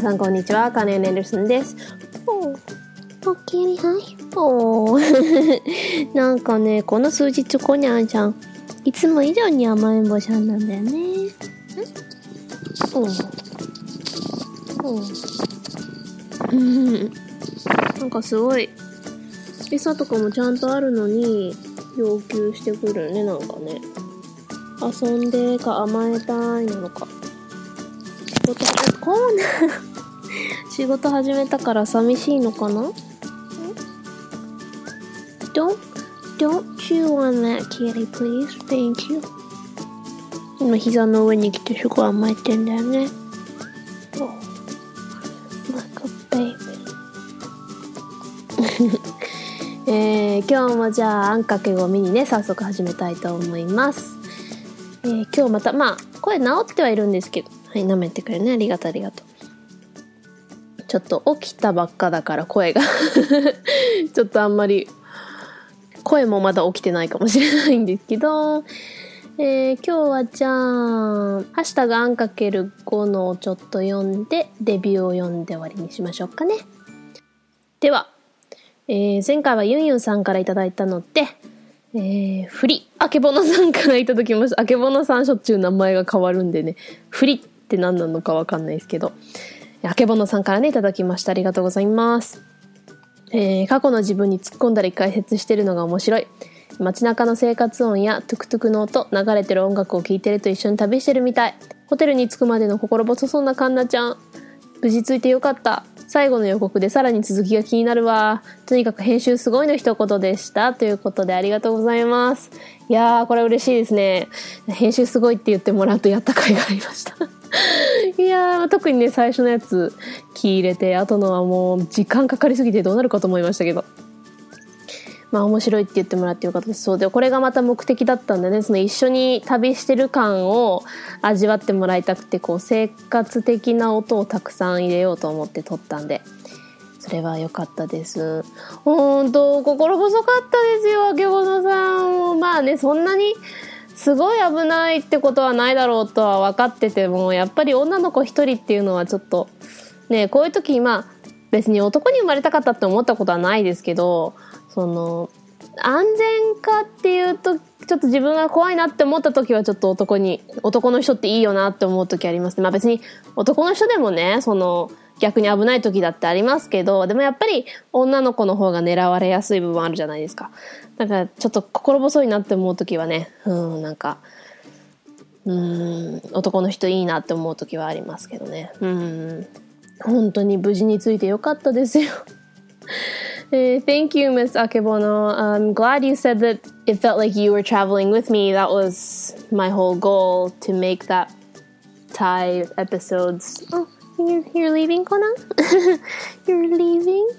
皆さんこんにちは。カネン・エルスンです。おきりはい。なんかね、この数日こにゃんちゃん、いつも以上に甘えん坊ちゃんなんだよね。んおー。おー。うん。なんかすごい、餌とかもちゃんとあるのに、要求してくるね、なんかね。遊んでか甘えたいなのか。仕事、えこうな、仕事始めたから寂しいのかな ?Don't, don't chew on that kitty, please? Thank you. 今膝の上に来てすごい甘えてんだよね。Oh, baby. えー、今日もじゃああんかけごみにね早速始めたいと思います、えー今日またまあ声治ってはいるんですけどはい舐めてくれるねありがとうありがとうちょっと起きたばっかだから声が。ちょっとあんまり声もまだ起きてないかもしれないんですけど。えー今日はじゃあ「ハッシュタグあんかける5」のをちょっと読んでレビューを読んで終わりにしましょうかね。ではえー前回はユンユンさんからいただいたので、えー、フリ、あけぼのさんからいただきました。あけぼのさんしょっちゅう名前が変わるんでね、フリって何なのかわかんないですけど、あけぼのさんからね、いただきました。ありがとうございます。えー過去の自分に突っ込んだり解説してるのが面白い。街中の生活音やトゥクトゥクの音、流れてる音楽を聴いてると一緒に旅してるみたい。ホテルに着くまでの心細そうなカンナちゃん。無事ついてよかった。最後の予告でさらに続きが気になるわ。とにかく編集すごいの一言でした。ということでありがとうございます。いやー、これ嬉しいですね。編集すごいって言ってもらうとやった甲斐がありました。いやー、特にね、最初のやつ気入れて、後のはもう時間かかりすぎてどうなるかと思いましたけど。まあ面白いって言ってもらってよかったです。そうで、これがまた目的だったんでね、その一緒に旅してる感を味わってもらいたくて、こう生活的な音をたくさん入れようと思って撮ったんで、それは良かったです。ほんと、心細かったですよ、あけさん。まあね、そんなに、すごい危ないってことはないだろうとは分かってても、やっぱり女の子一人っていうのはちょっと、ね、こういう時、まあ、別に男に生まれたかったって思ったことはないですけど、その、安全かっていうと、ちょっと自分が怖いなって思った時はちょっと男に、男の人っていいよなって思う時ありますね。まあ別に男の人でもね、その、逆に危ない時だってありますけど、でもやっぱり女の子の方が狙われやすい部分あるじゃないですか。だかちょっと心細いなって思う時はね、うん、なんか、うん、男の人いいなって思う時はありますけどね。うん、本当に無事についてよかったですよ。Uh, thank you, Miss Akebono. I'm glad you said that it felt like you were traveling with me. That was my whole goal to make that Thai episodes. Oh, you're, you're leaving, Kona? you're leaving?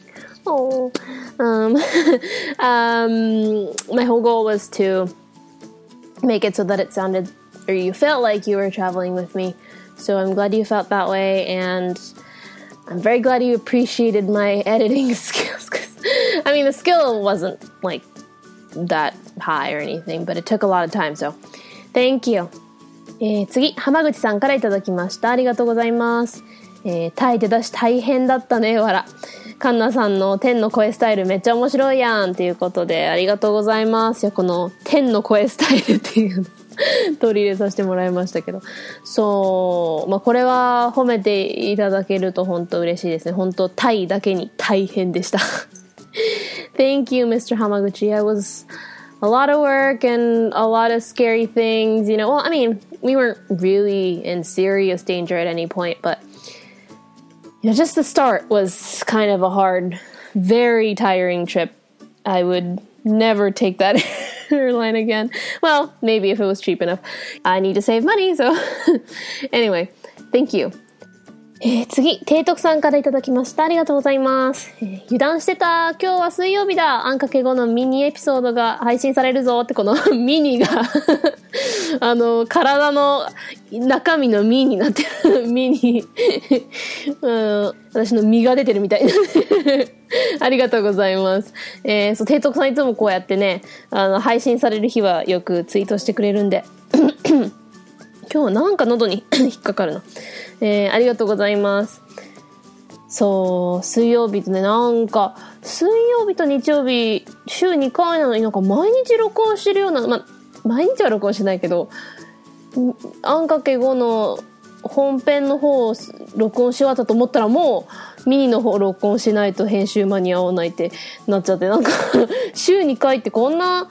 Oh. Um, um, my whole goal was to make it so that it sounded or you felt like you were traveling with me. So I'm glad you felt that way and I'm very glad you appreciated my editing skills because I mean the skill wasn't like that high or anything, but it took a lot of time. So thank you. えー次、浜口さんからいただきました。ありがとうございます。 えータイで出し大変だったね、わら。カンナさんの天の声スタイルめっちゃ面白いやんっていうことでありがとうございます。いやこの天の声スタイルっていうの 取り入れさせてもらいましたけど。そう、まあこれは褒めていただけると本当嬉しいですね。本当タイだけに大変でした。Thank you, Mr. Hamaguchi. I was a lot of work and a lot of scary things. You know, well, I mean, we weren't really in serious danger at any point, but you know, just the start was kind of a hard, very tiring trip. I would never take that airline again. Well, maybe if it was cheap enough. I need to save money, so anyway, thank you. えー次、提督さんからいただきました。ありがとうございます。えー油断してた。今日は水曜日だ。あんかけ後のミニエピソードが配信されるぞって、この ミニが、あの、体の中身のミになってる。ミニ。うん、私の身が出てるみたいな。ありがとうございます。えーそう、提督さんいつもこうやってね、あの、配信される日はよくツイートしてくれるんで。今日はなんか喉に 引っかかるな。えーありがとうございます。そう、水曜日とね、なんか、水曜日と日曜日、週2回なのになんか毎日録音してるような、ま、毎日は録音してないけど、あんかけ5の本編の方を録音し終わったと思ったらもうミニの方録音しないと編集間に合わないってなっちゃってなんか 週2回ってこんな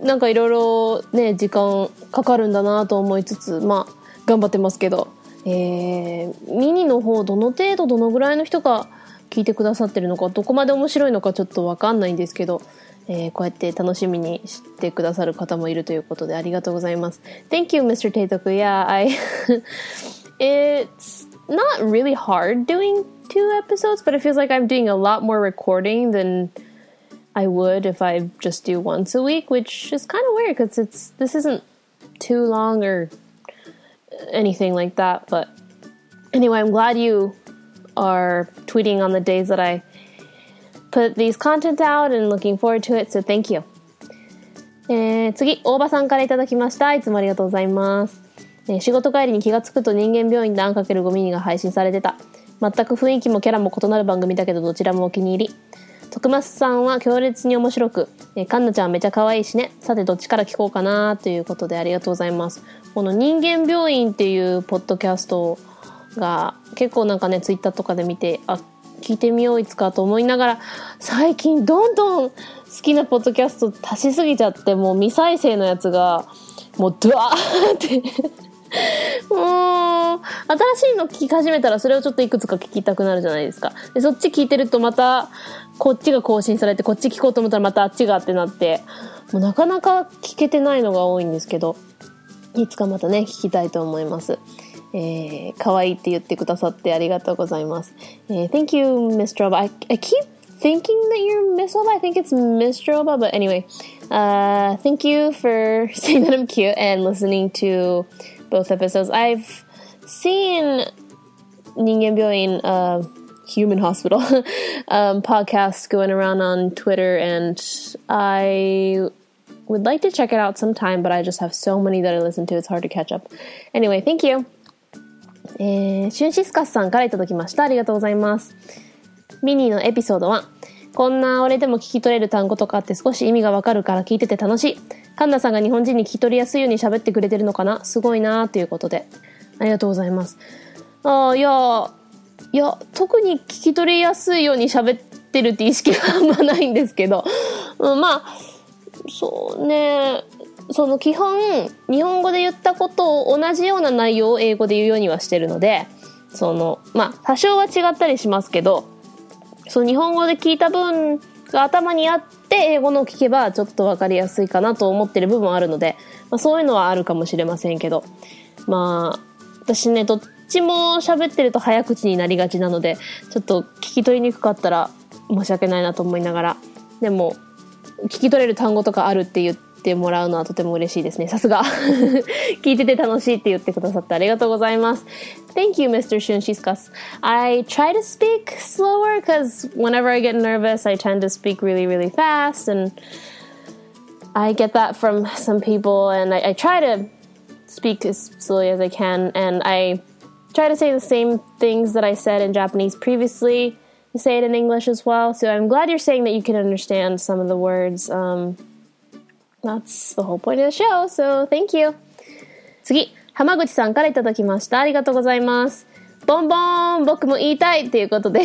なんかいろいろね時間かかるんだなと思いつつまあ頑張ってますけどえー、ミニの方どの程度どのぐらいの人が聞いてくださってるのかどこまで面白いのかちょっとわかんないんですけど、えー、こうやって楽しみにしてくださる方もいるということでありがとうございます。Thank you, Mr. Taitoku. Yeah, I... it's not really hard doing two episodes, but it feels like I'm doing a lot more recording than I would if I just do once a week, which is kind of weird because it's this isn't too long or anything like that. But anyway, I'm glad you are tweeting on the days that I put these content out and looking forward to it. So thank you. えー、次、大場さんからいただきました。いつもありがとうございます。えー、仕事帰りに気がつくと人間病院であんかける5ミが配信されてた。全く雰囲気もキャラも異なる番組だけどどちらもお気に入り。徳松さんは強烈に面白く、えー、カンナちゃんめちゃ可愛いしね。さてどっちから聞こうかなということでありがとうございます。この人間病院っていうポッドキャストが結構なんかね、ツイッターとかで見て、あ、聞いてみよういつかと思いながら、最近どんどん好きなポッドキャスト足しすぎちゃって、もう未再生のやつが、もうドワーってもう、新しいの聞き始めたらそれをちょっといくつか聞きたくなるじゃないですか。で、そっち聞いてるとまた、こっちが更新されて、こっち聞こうと思ったらまたあっちがってなって、もうなかなか聞けてないのが多いんですけど、いつかまたね、聞きたいと思います。えー、可愛いって言ってくださってありがとうございます。えー、Thank you, Miss Droba. I, I keep thinking that you're Miss Droba. I think it's Miss Droba, but anyway. Uh, thank you for saying that I'm cute and listening to both episodes. I've seen 人間病院 uh, Human Hospital um, podcasts going around on Twitter, and I would like to check it out sometime, but I just have so many that I listen to, it's hard to catch up. Anyway, thank you. えー、シュンシスカスさんからいただきました。ありがとうございます。ミニーのエピソード1。こんな俺でも聞き取れる単語とかって少し意味がわかるから聞いてて楽しい。カンナさんが日本人に聞き取りやすいように喋ってくれてるのかな？すごいなーということで。ありがとうございます。ああ、いや、いや、特に聞き取りやすいように喋ってるって意識はあんまないんですけど。うん、まあ、そうね。その基本、日本語で言ったことを同じような内容を英語で言うようにはしてるので、その、まあ、多少は違ったりしますけど、その日本語で聞いた分が頭にあって、英語のを聞けばちょっとわかりやすいかなと思ってる部分はあるので、まあ、そういうのはあるかもしれませんけど、まあ、私ね、どっちも喋ってると早口になりがちなので、ちょっと聞き取りにくかったら申し訳ないなと思いながら、でも、聞き取れる単語とかあるって言ってもらうのはとても嬉しいですね。さすが。聞いてて楽しいって言ってくださってありがとうございます。Thank you, Mr. Shunshiskas. I try to speak slower because whenever I get nervous, I tend to speak really, really fast. And I get that from some people. And I, I try to speak as slowly as I can. And I try to say the same things that I said in Japanese previously Say it in English as well. So I'm glad you're saying that you can understand some of the words. Um, that's the whole point of the show. So thank you. 次、浜口さんからいただきました。ありがとうございます。ボンボーン僕も言いたいっていうことで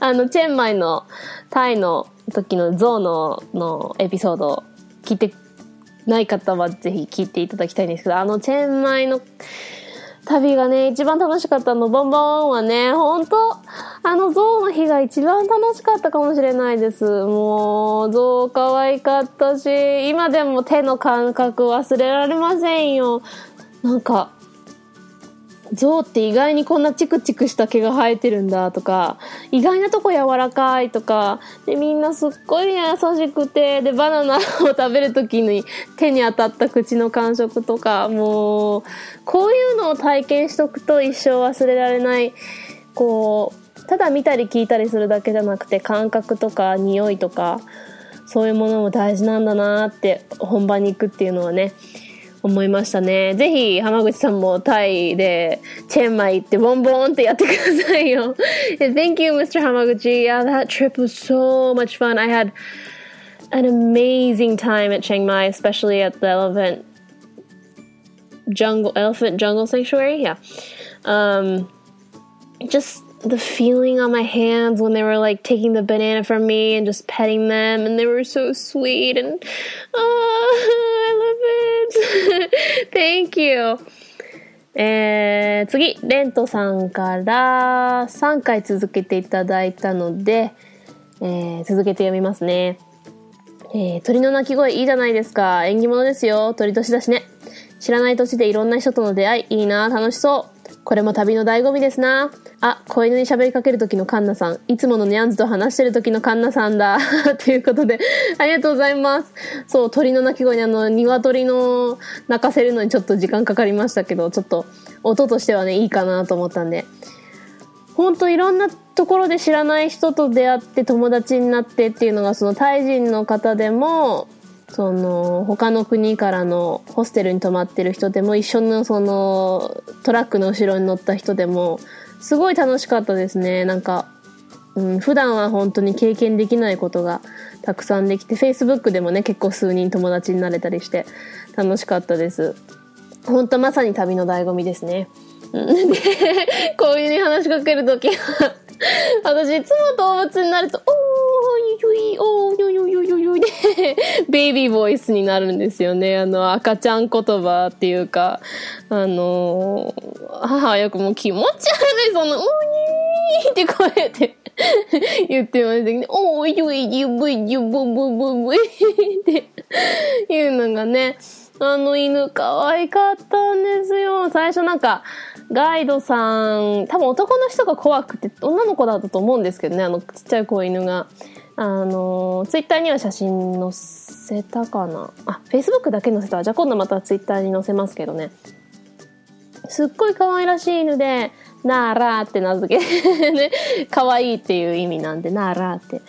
あの、チェンマイのタイの時のゾウののエピソード聞いてない方はぜひ聞いていただきたいんですけど、あのチェンマイの旅がね、一番楽しかったの、ボンボンはね、ほんと、あの象の日が一番楽しかったかもしれないです。もう、象可愛かったし、今でも手の感覚忘れられませんよ。なんか、象って意外にこんなチクチクした毛が生えてるんだとか、意外なとこ柔らかいとか、で、みんなすっごい優しくて、で、バナナを食べるときに手に当たった口の感触とか、もう、こういうのを体験しとくと一生忘れられない、こう、ただ見たり聞いたりするだけじゃなくて、感覚とか匂いとか、そういうものも大事なんだなって本番に行くっていうのはね、思いましたね。ぜひ、浜口さんもタイで、チェンマイ行ってボンボンってやってくださいよ。Thank you, Mr. Hamaguchi. Yeah, that trip was so much fun. I had an amazing time at Chiang Mai, especially at the elephant jungle, elephant jungle sanctuary. Yeah. Um, just the feeling on my hands when they were like taking the banana from me and just petting them and they were so sweet and oh, I love it. Thank you. えー、次、レントさんから3回続けていただいたので、えー、続けて読みますね。えー、鳥の鳴き声いいじゃないですか。縁起物ですよ。鳥年だしね。知らない土地でいろんな人との出会い、いいな、楽しそう。これも旅の醍醐味ですな。あ、子犬に喋りかける時のカンナさん。いつものニャンズと話してる時のカンナさんだ。ということで、ありがとうございます。そう、鳥の鳴き声にあの、鶏の鳴かせるのにちょっと時間かかりましたけど、ちょっと音としてはね、いいかなと思ったんで。ほんといろんなところで知らない人と出会って友達になってっていうのが、そのタイ人の方でも、その他の国からのホステルに泊まってる人でも一緒のそのトラックの後ろに乗った人でもすごい楽しかったですね。なんか、うん、普段は本当に経験できないことがたくさんできて Facebook でもね結構数人友達になれたりして楽しかったです。本当まさに旅の醍醐味ですね。こういうに話しかけるときは私いつも動物になると「およい、おーよよよよよい ベイビーボイスになるんですよね。あの、赤ちゃん言葉っていうか、あの母はよくもう気持ち悪い、その、おにーって声で 言ってましたけど、おーよい、ゆぶい、ゆぶぶぶぶいっていうのがね、あの犬可愛かったんですよ。最初なんか、ガイドさん、多分男の人が怖くて、女の子だったと思うんですけどね、あのちっちゃい子犬が。あの、ツイッターには写真載せたかなあ、フェイスブックだけ載せたじゃあ今度またツイッターに載せますけどね。すっごい可愛らしい犬で、なーらーって名付けね、可愛いっていう意味なんで、なーらーって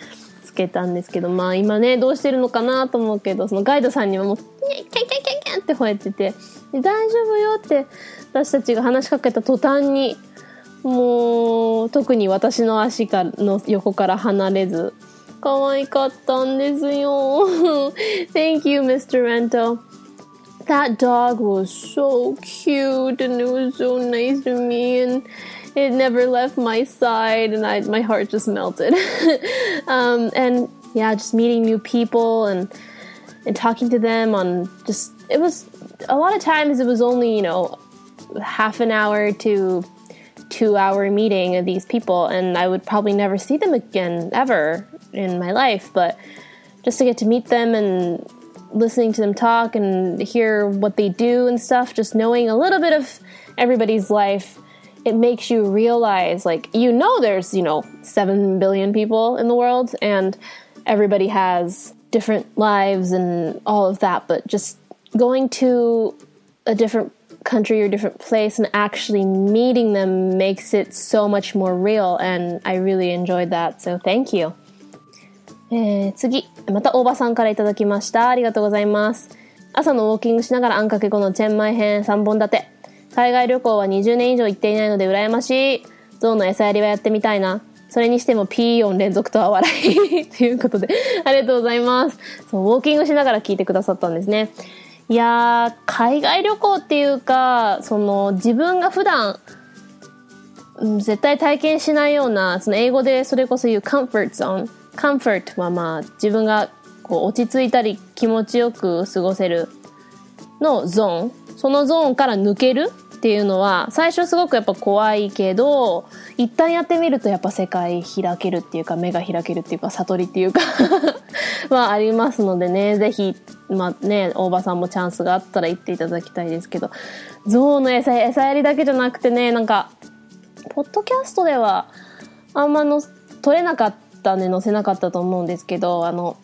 つけたんですけど、まあ今ね、どうしてるのかなと思うけど、そのガイドさんにはもう、キャンキャンキャンキャンって吠えてて、大丈夫よって私たちが話しかけた途端に、もう、特に私の足からの横から離れず、可愛かったんですよ。Thank you, Mr. Rento. That dog was so cute and it was so nice to me and it never left my side and I, my heart just melted. um, and yeah, just meeting new people and and talking to them on just it was a lot of times it was only you know half an hour to two hour meeting of these people and I would probably never see them again ever in my life, but just to get to meet them and listening to them talk and hear what they do and stuff, just knowing a little bit of everybody's life, it makes you realize like you know there's, you know, 7 billion people in the world and everybody has different lives and all of that, but just going to a different country or different place and actually meeting them makes it so much more real and I really enjoyed that. So thank you. えー、次、また大場さんからいただきました。ありがとうございます。朝のウォーキングしながらあんかけ後のチェンマイ編3本立て。海外旅行は20年以上行っていないので羨ましい。ゾウの餌やりはやってみたいな。それにしても P 音連続とは笑い。ということで、ありがとうございます。そう、ウォーキングしながら聞いてくださったんですね。いやー、海外旅行っていうか、その、自分が普段、絶対体験しないような、その英語でそれこそ言う comfort zone。カンフォートはまあ自分がこう落ち着いたり気持ちよく過ごせるのゾーンそのゾーンから抜けるっていうのは最初すごくやっぱ怖いけど一旦やってみるとやっぱ世界開けるっていうか目が開けるっていうか悟りっていうかはありますのでねぜひまあね大場さんもチャンスがあったら行っていただきたいですけどゾウの餌餌やりだけじゃなくてねなんかポッドキャストではあんまの取れなかったったんで載せなかったと思うんですけど、あの、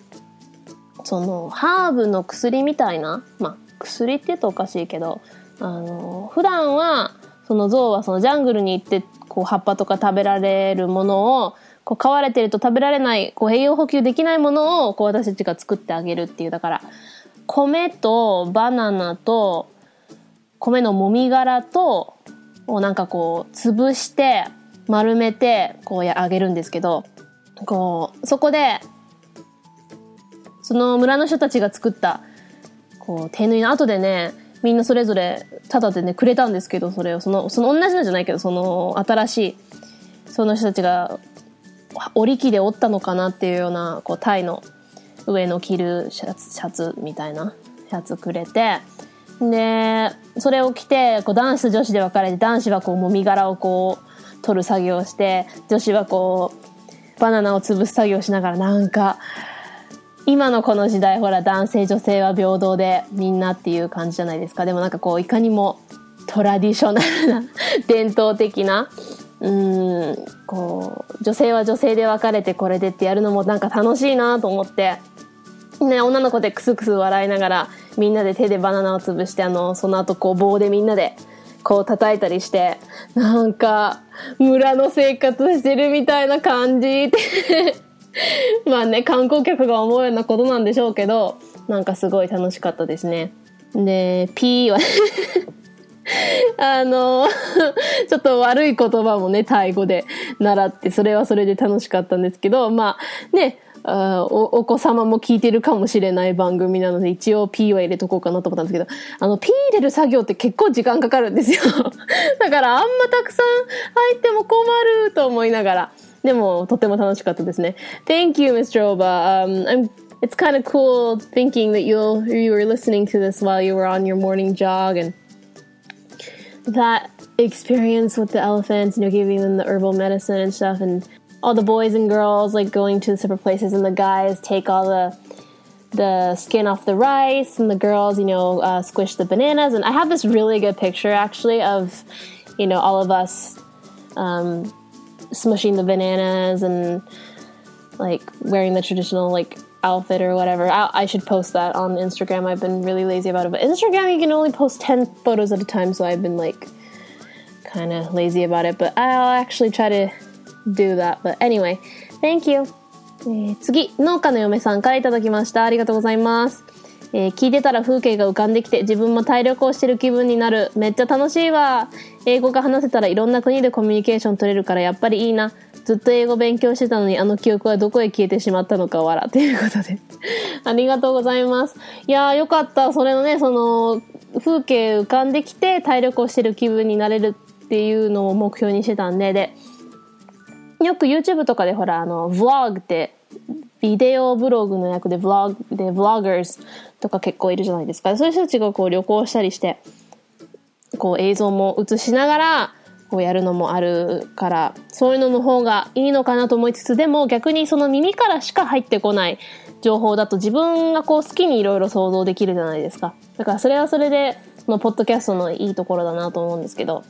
その、ハーブの薬みたいな、まあ、薬って言うとおかしいけど、あの、普段は、その象はそのジャングルに行って、こう、葉っぱとか食べられるものを、こう、飼われてると食べられない、こう、栄養補給できないものを、こう、私たちが作ってあげるっていう。だから、米とバナナと、米のもみ殻と、をなんかこう、潰して、丸めて、こうや、揚げるんですけど、こう、そこで、その村の人たちが作った、こう、手縫いの後でね、みんなそれぞれ、ただでね、くれたんですけど、それを、その、その同じのじゃないけど、その、新しい、その人たちが、織り機で織ったのかなっていうような、こう、タイの上の着るシャツ、シャツみたいな、シャツくれて、で、それを着て、こう、男子と女子で分かれて、男子はこう、もみ殻をこう、取る作業をして、女子はこう、バナナを潰す作業しながら、なんか、今のこの時代ほら男性女性は平等でみんなっていう感じじゃないですか。でもなんかこういかにもトラディショナルな 伝統的なうんこう女性は女性で分かれてこれでってやるのもなんか楽しいなと思って。ね女の子でクスクス笑いながらみんなで手でバナナを潰してあのその後こう棒でみんなでこう叩いたりしてなんか村の生活してるみたいな感じって まあね、観光客が思うようなことなんでしょうけど、なんかすごい楽しかったですね。で、P は あの、ちょっと悪い言葉もね、タイ語で習って、それはそれで楽しかったんですけど、まあね、あおお子様も聞いてるかもしれない番組なので、一応 P は入れとこうかなと思ったんですけど、あの、P 入れる作業って結構時間かかるんですよ。だからあんまたくさん入っても困ると思いながら。でも、とても楽しかったですね。Thank you, Mr. Oba. Um, I'm, it's kind of cool thinking that you'll, you were listening to this while you were on your morning jog and that experience with the elephants, you know, giving them the herbal medicine and stuff and all the boys and girls like going to the separate places and the guys take all the the skin off the rice and the girls you know uh, squish the bananas. And i have this really good picture actually of you know all of us um, smushing the bananas and like wearing the traditional like outfit or whatever. I, I should post that on instagram. I've been really lazy about it but instagram you can only post 10 photos at a time so i've been like kind of lazy about it. But i'll actually try to do that but anyway thank you えー次、農家の嫁さんからいただきました。ありがとうございます。えー聞いてたら風景が浮かんできて自分も体力をしてる気分になる。めっちゃ楽しいわ。英語が話せたらいろんな国でコミュニケーション取れるからやっぱりいいな。ずっと英語勉強してたのにあの記憶はどこへ消えてしまったのか笑。ということで。ありがとうございます。いやーよかった。それのね、その風景浮かんできて体力をしてる気分になれるっていうのを目標にしてたんで、で、よく YouTube とかでほら、あの、vlog って、ビデオブログの役で vlog で vloggers とか結構いるじゃないですか。そういう人たちがこう旅行したりして、こう映像も映しながら、こうやるのもあるから、そういうのの方がいいのかなと思いつつ、でも逆にその耳からしか入ってこない情報だと自分がこう好きにいろいろ想像できるじゃないですか。だからそれはそれで、そのポッドキャストのいいところだなと思うんですけど、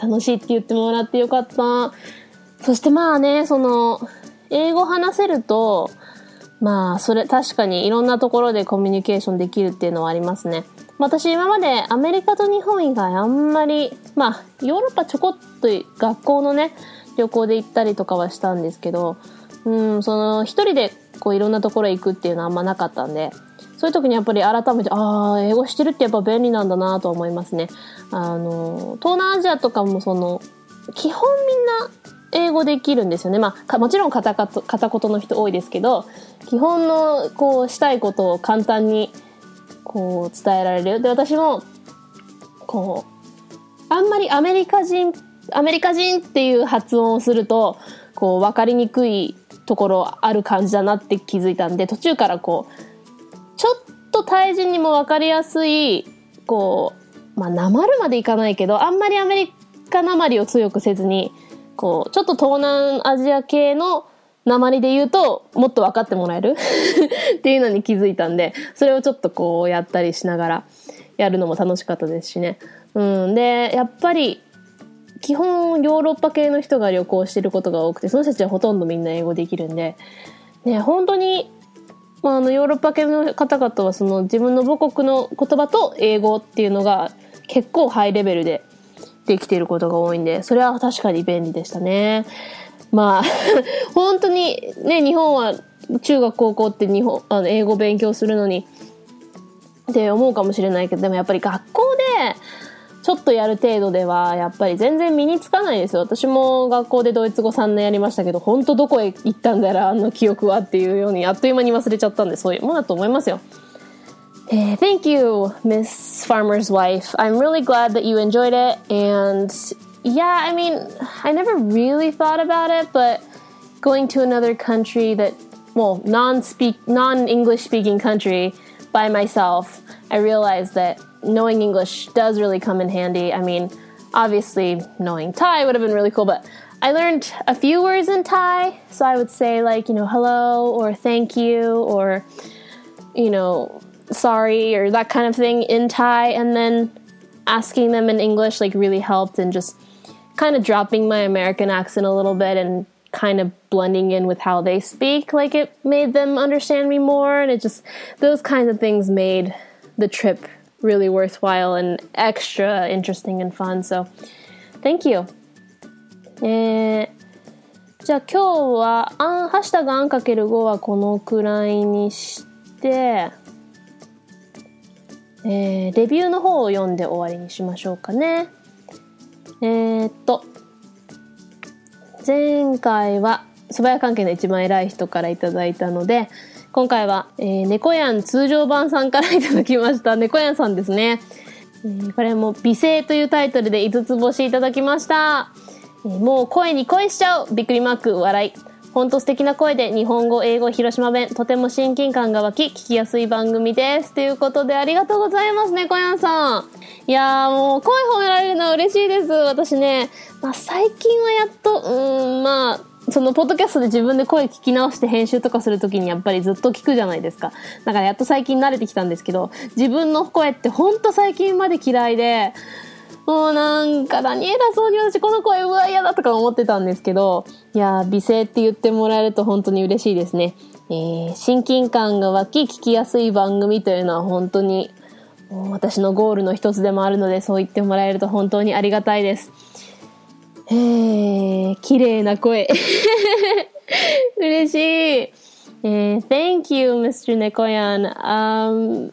楽しいって言ってもらってよかった。そしてまあね、その、英語話せると、まあ、それ、確かにいろんなところでコミュニケーションできるっていうのはありますね。私今までアメリカと日本以外あんまり、まあ、ヨーロッパちょこっと学校のね、旅行で行ったりとかはしたんですけど、うん、その、一人でこういろんなところへ行くっていうのはあんまなかったんで、そういう時にやっぱり改めて、ああ、英語してるってやっぱ便利なんだなと思いますね。あの、東南アジアとかもその、基本みんな英語できるんですよね。まあ、もちろん片言片言の人多いですけど、基本のこうしたいことを簡単にこう伝えられる。で、私も、こう、あんまりアメリカ人、アメリカ人っていう発音をすると、こう、わかりにくいところある感じだなって気づいたんで、途中からこう、ちょっとタイ人にもわかりやすい、こう、まあ、なまるまでいかないけど、あんまりアメリカなまりを強くせずに、こう、ちょっと東南アジア系の鉛で言うと、もっと分かってもらえる？っていうのに気づいたんで、それをちょっとこうやったりしながらやるのも楽しかったですしね。うん。で、やっぱり、基本ヨーロッパ系の人が旅行してることが多くて、その人たちはほとんどみんな英語できるんで、ね、本当に、まあ、あの、ヨーロッパ系の方々はその自分の母国の言葉と英語っていうのが結構ハイレベルでできていることが多いんで、それは確かに便利でしたね。まあ、本当にね、日本は中学高校って日本、あの、英語勉強するのに、って思うかもしれないけど、でもやっぱり学校で、ちょっとやる程度では、やっぱり全然身につかないですよ。私も学校でドイツ語3年やりましたけど、本当どこへ行ったんだろう、あの記憶はっていうように、あっという間に忘れちゃったんで、そういうものだと思いますよ。Uh, thank you, Miss Farmer's Wife. I'm really glad that you enjoyed it. And yeah, I mean, I never really thought about it, but going to another country that, well, non-speak, non-English speaking country by myself, I realized that knowing English does really come in handy. I mean, obviously knowing Thai would have been really cool, but I learned a few words in Thai. So I would say like, you know, hello or thank you or, you know, sorry or that kind of thing in Thai. And then asking them in English like really helped and just kind of dropping my American accent a little bit and kind of blending in with how they speak. Like it made them understand me more. And it just, those kinds of things made the trip really worthwhile and extra interesting and fun. So thank you. えー、じゃあ今日は、あん、ハッシュタグあんかける5はこのくらいにして、 えー、レビューの方を読んで終わりにしましょうかね。えー、っと、前回は蕎麦屋関係の一番偉い人からいただいたので、今回は、えー、猫やん通常版さんからいただきました。猫やんさんですね。えー、これも美声というタイトルで5つ星いただきました。えー、もう声に恋しちゃうびっくりマーク笑い。ほんと素敵な声で日本語、英語、広島弁、とても親近感が湧き、聞きやすい番組です。ということでありがとうございますね、小やんさん。いやーもう声褒められるのは嬉しいです。私ね、まあ最近はやっと、うん、まあ、そのポッドキャストで自分で声聞き直して編集とかするときにやっぱりずっと聞くじゃないですか。だからやっと最近慣れてきたんですけど、自分の声ってほんと最近まで嫌いで、もうなんか何偉そうに私この声うわ嫌だとか思ってたんですけど、いや美声って言ってもらえると本当に嬉しいですね。えー、親近感が湧き聞きやすい番組というのは本当に私のゴールの一つでもあるのでそう言ってもらえると本当にありがたいです。えー、綺麗な声。嬉しい。Uh, thank you, Mr. Nekoyan. Um,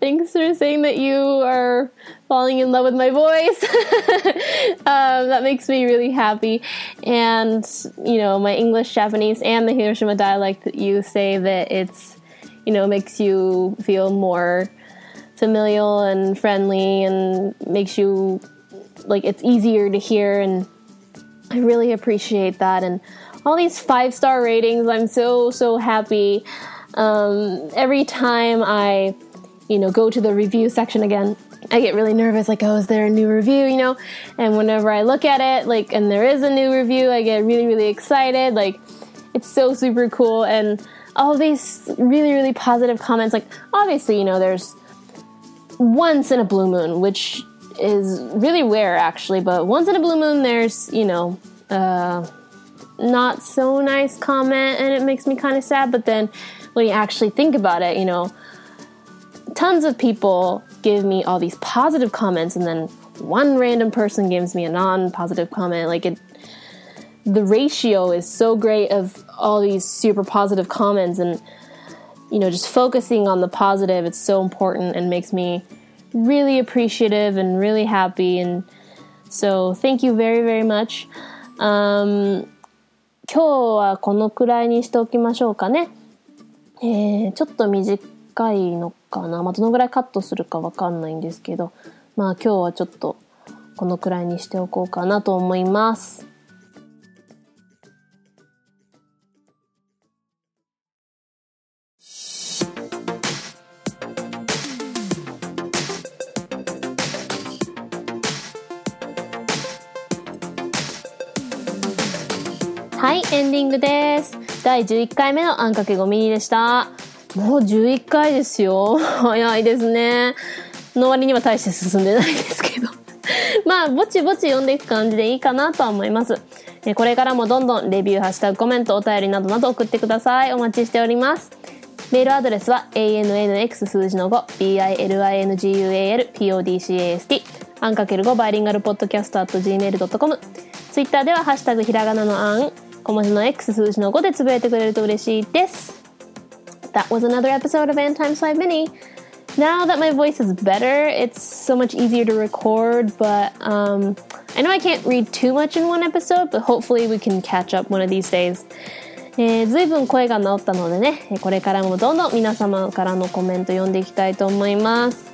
thanks for saying that you are falling in love with my voice. um, that makes me really happy. And, you know, my English, Japanese, and the Hiroshima dialect, you say that it's, you know, makes you feel more familial and friendly and makes you like it's easier to hear. And I really appreciate that. And all these five star ratings. I'm so, so happy. Um, every time I, you know, go to the review section again, I get really nervous, like, oh, is there a new review, you know? And whenever I look at it, like, and there is a new review, I get really, really excited. Like, it's so super cool. And all these really, really positive comments, like, obviously, you know, there's once in a blue moon, which is really rare actually, but once in a blue moon, there's, you know, uh, not so nice comment and it makes me kind of sad. But then when you actually think about it, you know, tons of people give me all these positive comments and then one random person gives me a non-positive comment like it the ratio is so great of all these super positive comments and you know just focusing on the positive it's so important and makes me really appreciative and really happy and so thank you very very much um, 今日はこのくらいにしておきましょうかね。えー、ちょっと短 いのかな？まあ、どのぐらいカットするかわかんないんですけど、まあ今日はちょっとこのくらいにしておこうかなと思います。はい、エンディングです。第11回目のあんかけごミでした。もう11回ですよ。早いですね。の割には大して進んでないですけど。まあ、ぼちぼち読んでいく感じでいいかなとは思います。これからもどんどんレビュー、ハッシュタグ、コメント、お便りなどなど送ってください。お待ちしております。メールアドレスは ANNX 数字の5 BILINGUALPODCAST アンかける5バイリンガルポッドキャスト at gmail.com ツイッターではハッシュタグひらがなのあん小文字の X 数字の5でつぶやいてくれると嬉しいです。That was another episode of Ann Times 5 Mini. now that my voice is better, it's so much easier to record. But um, I know I can't read too much in one episode, but hopefully we can catch up one of these days. えー、ずいぶん声が治ったのでね、これからもどんどん皆様からのコメント読んでいきたいと思います。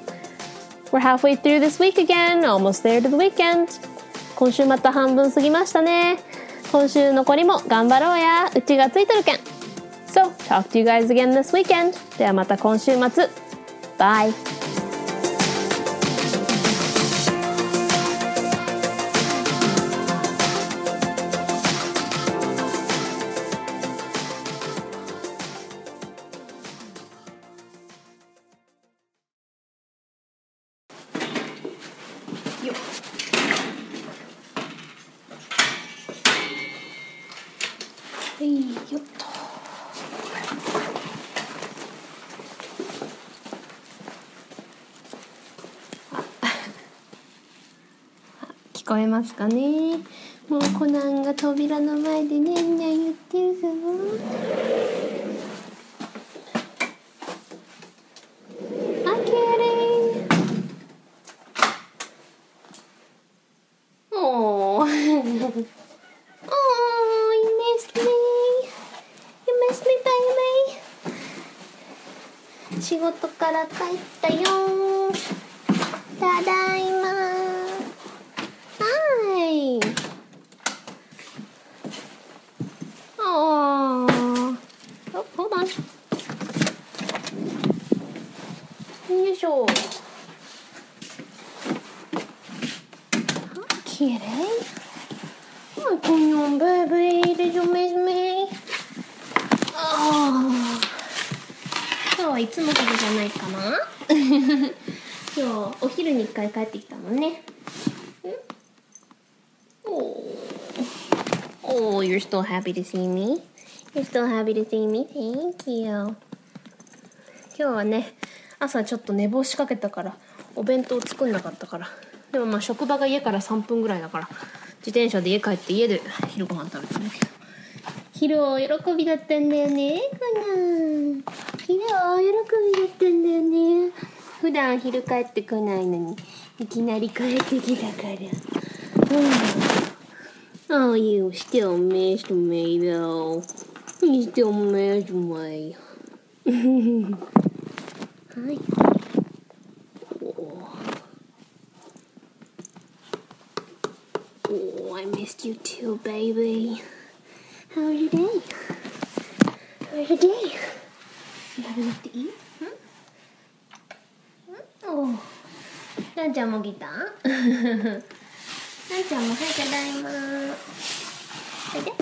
We're halfway through this week again, almost there to the weekend. 今週また半分過ぎましたね。今週残りも頑張ろうや。うちがついてるけん。So, talk to you guys again this weekend. ではまた今週末。Bye! 聞こえますかね？もうコナンが扉の前でねんねん言ってるぞ。あけれおー。Oh, you missed me. You missed me, baby. 仕事から帰ったよただいま Hi. Oh. Oh, hold on. よいしょ。きれい。Hi, come on, baby. Did you miss me? ああ。今日はいつもほどじゃないかな今日お昼に一回帰ってきたのね。Oh, you're still happy to see me? You're still happy to see me? Thank you. 今日はね、朝ちょっと寝坊しかけたから、お弁当作んなかったから。でもまあ職場が家から3分ぐらいだから、自転車で家帰って家で昼ご飯食べたんだけど。昼大喜びだったんだよね、かな。昼大喜びだったんだよね。普段昼帰ってこないのに、いきなり帰ってきたから。うん Oh, you still missed me though. You still missed me. Hi. Oh. oh, I missed you too, baby. How was your day? How was your day? You have enough to eat? Hmm? Oh. なんちゃんも来たなちゃんもはいただいまおいで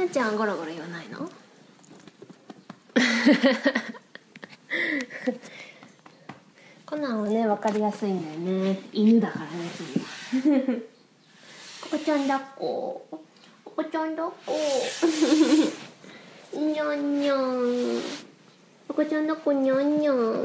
なちゃんゴロゴロ言わないのコナンはね分かりやすいんだよね。犬だからね君ここちゃんだっこ。ここちゃ んだっこ。にゃんにゃん。赤ちゃんだこにゃんにゃん